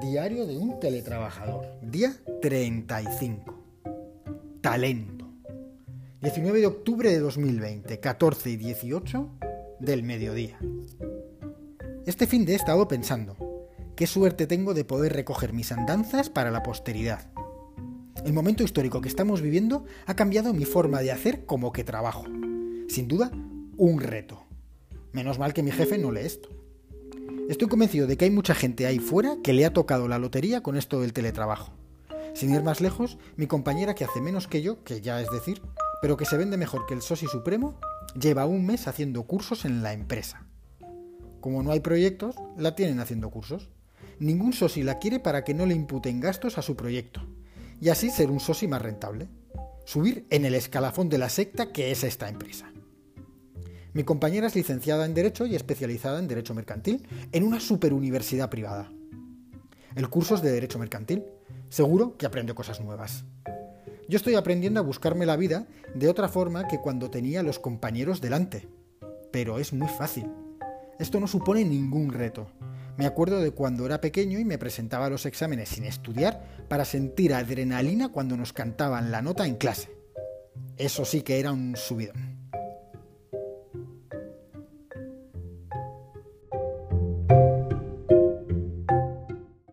Diario de un teletrabajador. Día 35. Talento. 19 de octubre de 2020, 14 y 18 del mediodía. Este fin de he estado pensando, qué suerte tengo de poder recoger mis andanzas para la posteridad. El momento histórico que estamos viviendo ha cambiado mi forma de hacer como que trabajo. Sin duda, un reto. Menos mal que mi jefe no lee esto. Estoy convencido de que hay mucha gente ahí fuera que le ha tocado la lotería con esto del teletrabajo. Sin ir más lejos, mi compañera que hace menos que yo, que ya es decir, pero que se vende mejor que el Sosi Supremo, lleva un mes haciendo cursos en la empresa. Como no hay proyectos, la tienen haciendo cursos. Ningún Sosi la quiere para que no le imputen gastos a su proyecto. Y así ser un Sosi más rentable. Subir en el escalafón de la secta que es esta empresa. Mi compañera es licenciada en Derecho y especializada en Derecho Mercantil en una superuniversidad privada. El curso es de Derecho Mercantil. Seguro que aprende cosas nuevas. Yo estoy aprendiendo a buscarme la vida de otra forma que cuando tenía los compañeros delante. Pero es muy fácil. Esto no supone ningún reto. Me acuerdo de cuando era pequeño y me presentaba a los exámenes sin estudiar para sentir adrenalina cuando nos cantaban la nota en clase. Eso sí que era un subidón.